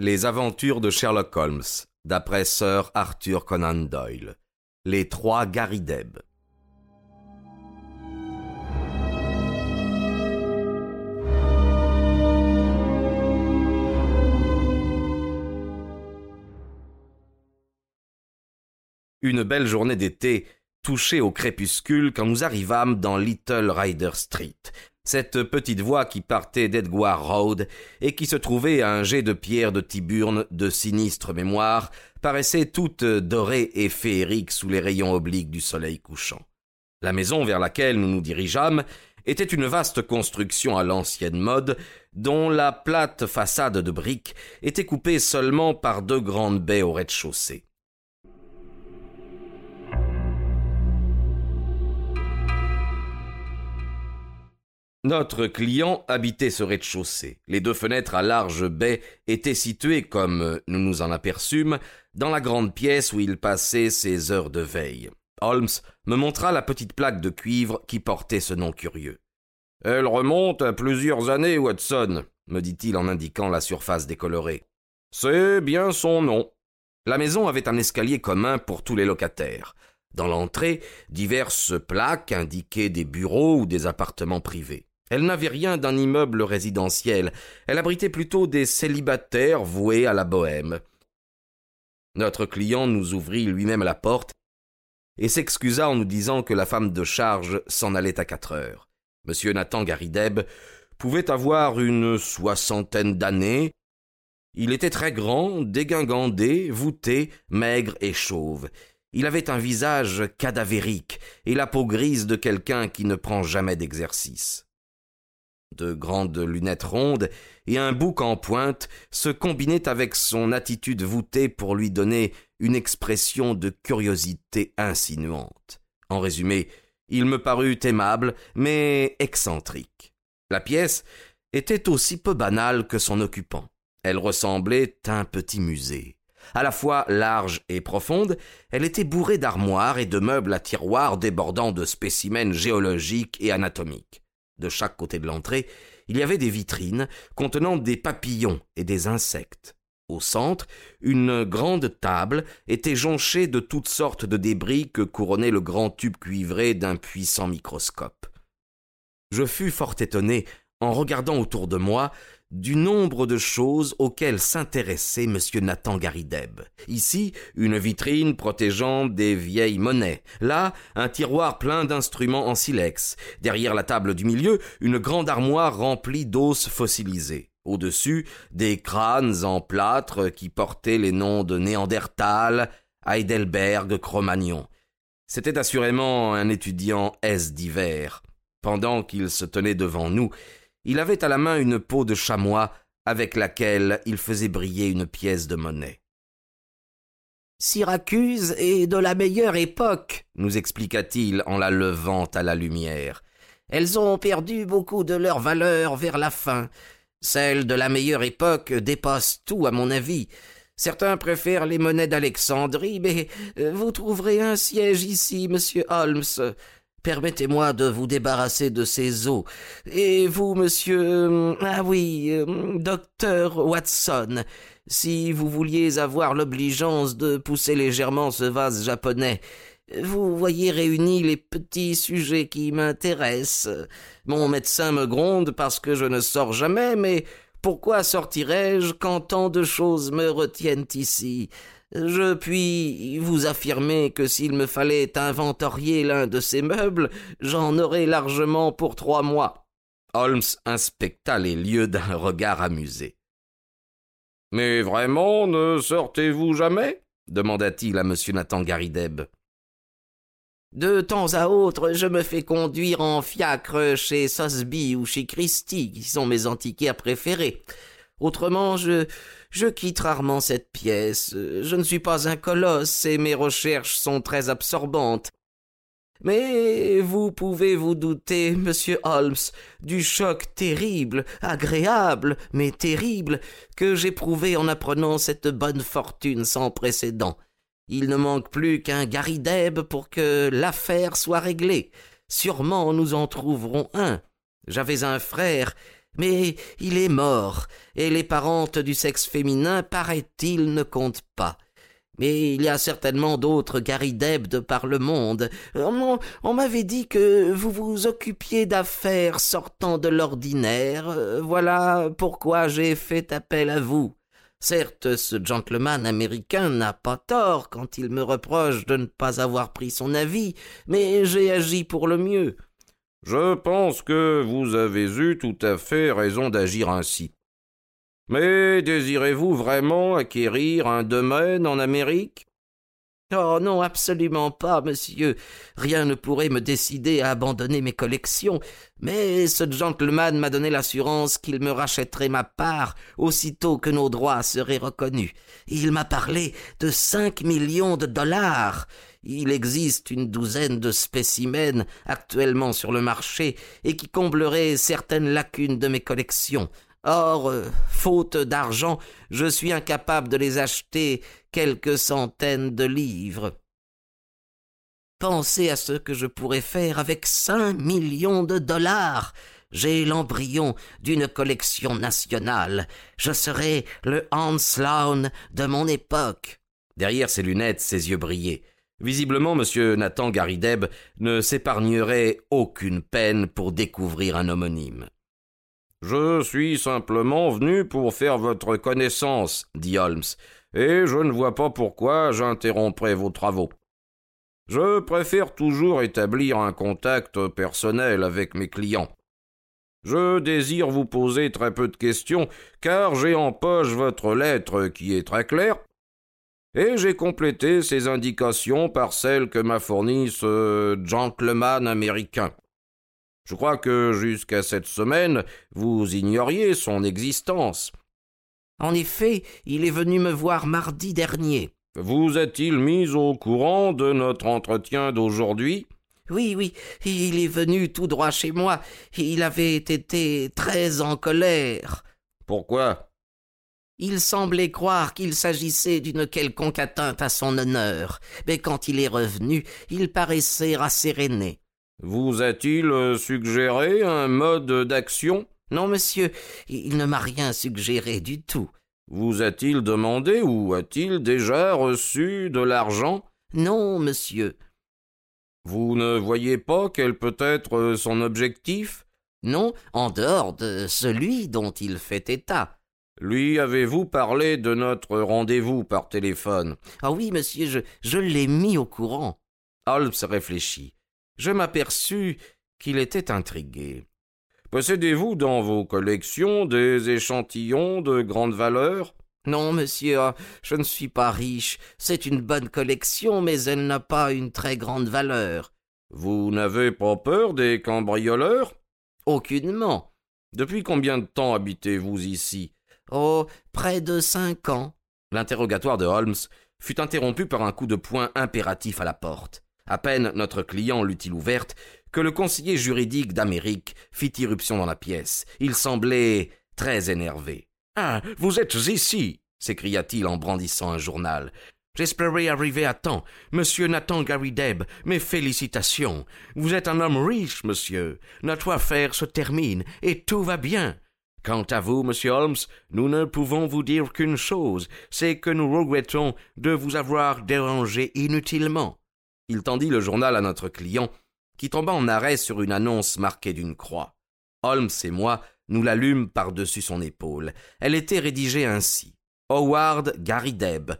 Les aventures de Sherlock Holmes, d'après Sir Arthur Conan Doyle. Les trois Garideb. Une belle journée d'été touchée au crépuscule quand nous arrivâmes dans Little Rider Street, cette petite voie qui partait d'Edgware Road et qui se trouvait à un jet de pierre de Tiburne de sinistre mémoire, paraissait toute dorée et féerique sous les rayons obliques du soleil couchant. La maison vers laquelle nous nous dirigeâmes était une vaste construction à l'ancienne mode, dont la plate façade de briques était coupée seulement par deux grandes baies au rez-de-chaussée. Notre client habitait ce rez-de-chaussée. Les deux fenêtres à large baie étaient situées, comme nous nous en aperçûmes, dans la grande pièce où il passait ses heures de veille. Holmes me montra la petite plaque de cuivre qui portait ce nom curieux. Elle remonte à plusieurs années, Watson, me dit-il en indiquant la surface décolorée. C'est bien son nom. La maison avait un escalier commun pour tous les locataires. Dans l'entrée, diverses plaques indiquaient des bureaux ou des appartements privés. Elle n'avait rien d'un immeuble résidentiel, elle abritait plutôt des célibataires voués à la bohème. Notre client nous ouvrit lui-même la porte et s'excusa en nous disant que la femme de charge s'en allait à quatre heures. Monsieur Nathan Garideb pouvait avoir une soixantaine d'années. Il était très grand, dégingandé, voûté, maigre et chauve. Il avait un visage cadavérique et la peau grise de quelqu'un qui ne prend jamais d'exercice de grandes lunettes rondes et un bouc en pointe se combinaient avec son attitude voûtée pour lui donner une expression de curiosité insinuante. En résumé, il me parut aimable, mais excentrique. La pièce était aussi peu banale que son occupant. Elle ressemblait à un petit musée. À la fois large et profonde, elle était bourrée d'armoires et de meubles à tiroirs débordant de spécimens géologiques et anatomiques. De chaque côté de l'entrée, il y avait des vitrines contenant des papillons et des insectes. Au centre, une grande table était jonchée de toutes sortes de débris que couronnait le grand tube cuivré d'un puissant microscope. Je fus fort étonné, en regardant autour de moi, du nombre de choses auxquelles s'intéressait M. Nathan Garideb. Ici, une vitrine protégeant des vieilles monnaies. Là, un tiroir plein d'instruments en silex. Derrière la table du milieu, une grande armoire remplie d'os fossilisés. Au-dessus, des crânes en plâtre qui portaient les noms de Néandertal, Heidelberg, Cro-Magnon. C'était assurément un étudiant S d'hiver. Pendant qu'il se tenait devant nous, il avait à la main une peau de chamois avec laquelle il faisait briller une pièce de monnaie. Syracuse est de la meilleure époque, nous expliqua-t-il en la levant à la lumière. Elles ont perdu beaucoup de leur valeur vers la fin. Celles de la meilleure époque dépassent tout, à mon avis. Certains préfèrent les monnaies d'Alexandrie, mais vous trouverez un siège ici, monsieur Holmes. Permettez-moi de vous débarrasser de ces eaux. Et vous, monsieur. Euh, ah oui, euh, docteur Watson, si vous vouliez avoir l'obligeance de pousser légèrement ce vase japonais, vous voyez réunis les petits sujets qui m'intéressent. Mon médecin me gronde parce que je ne sors jamais, mais pourquoi sortirais-je quand tant de choses me retiennent ici? Je puis vous affirmer que s'il me fallait inventorier l'un de ces meubles, j'en aurais largement pour trois mois. Holmes inspecta les lieux d'un regard amusé. Mais vraiment, ne sortez-vous jamais? demanda-t-il à M. Nathan Garideb. De temps à autre, je me fais conduire en fiacre chez Sosby ou chez Christie, qui sont mes antiquaires préférés. Autrement, je, je quitte rarement cette pièce. Je ne suis pas un colosse et mes recherches sont très absorbantes. Mais vous pouvez vous douter, monsieur Holmes, du choc terrible, agréable, mais terrible, que j'éprouvai en apprenant cette bonne fortune sans précédent. Il ne manque plus qu'un Garideb pour que l'affaire soit réglée. Sûrement nous en trouverons un. J'avais un frère Mais il est mort, et les parentes du sexe féminin, paraît-il, ne comptent pas. Mais il y a certainement d'autres Gary Deb de par le monde. On, on m'avait dit que vous vous occupiez d'affaires sortant de l'ordinaire. Voilà pourquoi j'ai fait appel à vous. Certes, ce gentleman américain n'a pas tort quand il me reproche de ne pas avoir pris son avis, mais j'ai agi pour le mieux. Je pense que vous avez eu tout à fait raison d'agir ainsi. Mais désirez-vous vraiment acquérir un domaine en Amérique? Oh non, absolument pas, monsieur. Rien ne pourrait me décider à abandonner mes collections, mais ce gentleman m'a donné l'assurance qu'il me rachèterait ma part aussitôt que nos droits seraient reconnus. Il m'a parlé de cinq millions de dollars. Il existe une douzaine de spécimens actuellement sur le marché et qui comblerait certaines lacunes de mes collections. Or, euh, faute d'argent, je suis incapable de les acheter quelques centaines de livres. Pensez à ce que je pourrais faire avec cinq millions de dollars. J'ai l'embryon d'une collection nationale. Je serai le Hans Sloane de mon époque. Derrière ses lunettes, ses yeux brillaient. Visiblement, M. Nathan Garideb ne s'épargnerait aucune peine pour découvrir un homonyme. Je suis simplement venu pour faire votre connaissance, dit Holmes, et je ne vois pas pourquoi j'interromprais vos travaux. Je préfère toujours établir un contact personnel avec mes clients. Je désire vous poser très peu de questions, car j'ai en poche votre lettre qui est très claire, et j'ai complété ces indications par celles que m'a fournies ce gentleman américain. Je crois que jusqu'à cette semaine, vous ignoriez son existence. En effet, il est venu me voir mardi dernier. Vous a-t-il mis au courant de notre entretien d'aujourd'hui? Oui, oui, il est venu tout droit chez moi. Il avait été très en colère. Pourquoi? Il semblait croire qu'il s'agissait d'une quelconque atteinte à son honneur, mais quand il est revenu, il paraissait rasséréné. Vous a-t-il euh, suggéré un mode d'action? Non, monsieur, il ne m'a rien suggéré du tout. Vous a-t-il demandé ou a-t-il déjà reçu de l'argent? Non, monsieur. Vous ne voyez pas quel peut être euh, son objectif? Non, en dehors de celui dont il fait état. Lui avez-vous parlé de notre rendez-vous par téléphone? Ah oui, monsieur, je, je l'ai mis au courant. Holmes réfléchit je m'aperçus qu'il était intrigué. Possédez-vous dans vos collections des échantillons de grande valeur? Non, monsieur, je ne suis pas riche. C'est une bonne collection, mais elle n'a pas une très grande valeur. Vous n'avez pas peur des cambrioleurs? Aucunement. Depuis combien de temps habitez-vous ici? Oh, près de cinq ans. L'interrogatoire de Holmes fut interrompu par un coup de poing impératif à la porte. À peine notre client l'eut-il ouverte que le conseiller juridique d'Amérique fit irruption dans la pièce. Il semblait très énervé. Ah, vous êtes ici s'écria-t-il en brandissant un journal. J'espérais arriver à temps. Monsieur Nathan Garideb, mes félicitations. Vous êtes un homme riche, monsieur. Notre affaire se termine et tout va bien. Quant à vous, monsieur Holmes, nous ne pouvons vous dire qu'une chose, c'est que nous regrettons de vous avoir dérangé inutilement. Il tendit le journal à notre client, qui tomba en arrêt sur une annonce marquée d'une croix. Holmes et moi nous l'allûmes par-dessus son épaule. Elle était rédigée ainsi. Howard Garideb,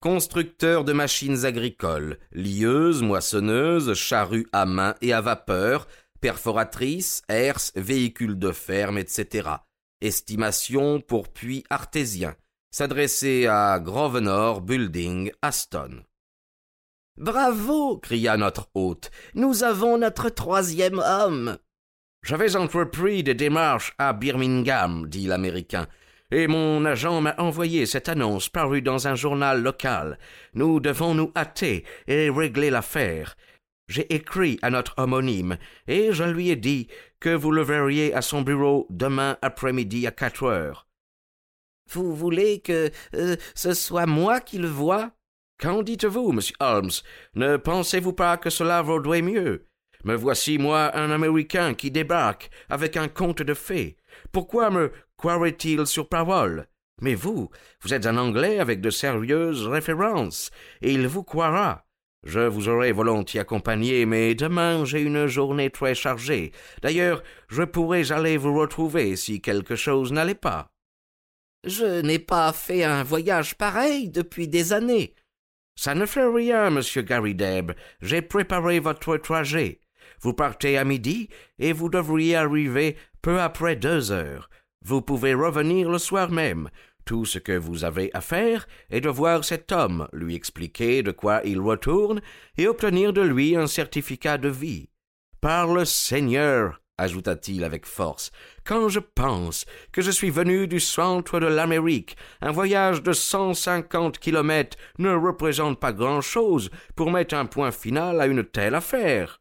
constructeur de machines agricoles, lieuses, moissonneuses, charrues à main et à vapeur, perforatrices, herses, véhicules de ferme, etc. Estimation pour puits artésiens. S'adresser à Grosvenor Building, Aston. Bravo cria notre hôte. Nous avons notre troisième homme. J'avais entrepris des démarches à Birmingham, dit l'Américain, et mon agent m'a envoyé cette annonce parue dans un journal local. Nous devons nous hâter et régler l'affaire. J'ai écrit à notre homonyme, et je lui ai dit que vous le verriez à son bureau demain après-midi à quatre heures. Vous voulez que euh, ce soit moi qui le voie? Qu'en dites-vous, monsieur Holmes? Ne pensez-vous pas que cela vaudrait mieux? Me voici, moi, un Américain qui débarque avec un conte de fées. Pourquoi me croirait-il sur parole? Mais vous, vous êtes un Anglais avec de sérieuses références, et il vous croira. Je vous aurais volontiers accompagné, mais demain j'ai une journée très chargée. D'ailleurs, je pourrais aller vous retrouver si quelque chose n'allait pas. Je n'ai pas fait un voyage pareil depuis des années. Ça ne fait rien, monsieur Gary Deb. J'ai préparé votre trajet. Vous partez à midi et vous devriez arriver peu après deux heures. Vous pouvez revenir le soir même. Tout ce que vous avez à faire est de voir cet homme, lui expliquer de quoi il retourne et obtenir de lui un certificat de vie. Par le Seigneur, ajouta-t-il avec force, quand je pense que je suis venu du centre de l'Amérique, un voyage de cent cinquante kilomètres ne représente pas grand-chose pour mettre un point final à une telle affaire.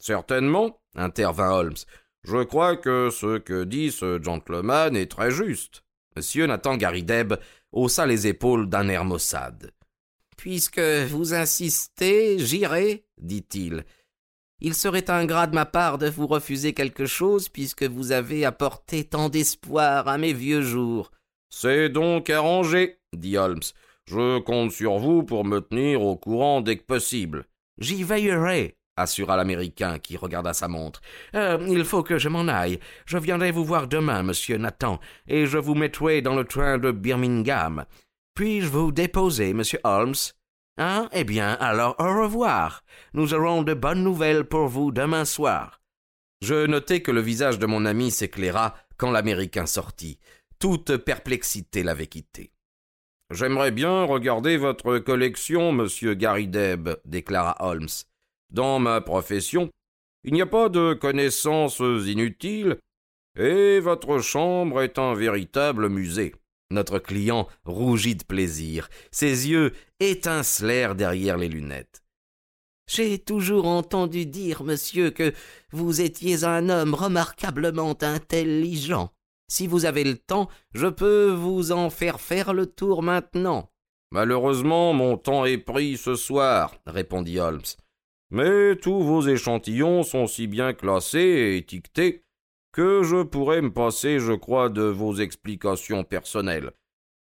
Certainement, intervint Holmes. Je crois que ce que dit ce gentleman est très juste. Monsieur Nathan Garideb haussa les épaules d'un air maussade. Puisque vous insistez, j'irai, dit-il. Il serait ingrat de ma part de vous refuser quelque chose puisque vous avez apporté tant d'espoir à mes vieux jours. C'est donc arrangé, dit Holmes. Je compte sur vous pour me tenir au courant dès que possible. J'y veillerai, assura l'Américain qui regarda sa montre. Euh, il faut que je m'en aille. Je viendrai vous voir demain, monsieur Nathan, et je vous mettrai dans le train de Birmingham. Puis-je vous déposer, monsieur Holmes? Hein? Eh bien, alors au revoir. Nous aurons de bonnes nouvelles pour vous demain soir. Je notai que le visage de mon ami s'éclaira quand l'Américain sortit. Toute perplexité l'avait quitté. J'aimerais bien regarder votre collection, monsieur Deb, déclara Holmes. Dans ma profession, il n'y a pas de connaissances inutiles, et votre chambre est un véritable musée. Notre client rougit de plaisir. Ses yeux étincelèrent derrière les lunettes. J'ai toujours entendu dire, monsieur, que vous étiez un homme remarquablement intelligent. Si vous avez le temps, je peux vous en faire faire le tour maintenant. Malheureusement, mon temps est pris ce soir, répondit Holmes. Mais tous vos échantillons sont si bien classés et étiquetés que je pourrais me passer, je crois, de vos explications personnelles.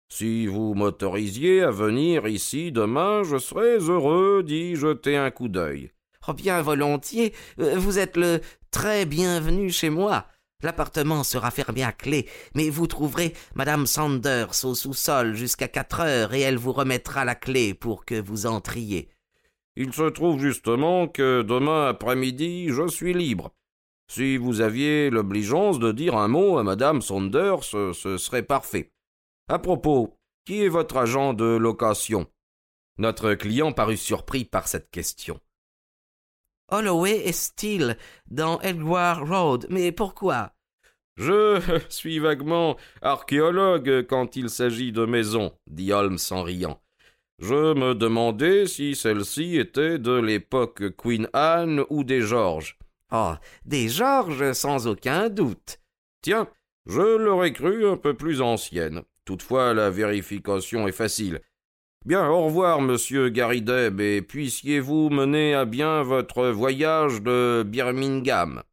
Si vous m'autorisiez à venir ici demain, je serais heureux d'y jeter un coup d'œil. Oh bien volontiers. Euh, vous êtes le très bienvenu chez moi. L'appartement sera fermé à clé, mais vous trouverez madame Sanders au sous-sol jusqu'à quatre heures et elle vous remettra la clé pour que vous entriez. Il se trouve justement que demain après-midi je suis libre. Si vous aviez l'obligeance de dire un mot à madame Saunders, ce serait parfait. À propos, qui est votre agent de location? Notre client parut surpris par cette question. Holloway et Steele, dans Edward Road. Mais pourquoi? Je suis vaguement archéologue quand il s'agit de maisons, dit Holmes en riant. Je me demandais si celle-ci était de l'époque Queen Anne ou des Georges. Oh, des Georges, sans aucun doute. Tiens, je l'aurais cru un peu plus ancienne. Toutefois, la vérification est facile. Bien, au revoir, monsieur Garideb, et puissiez-vous mener à bien votre voyage de Birmingham.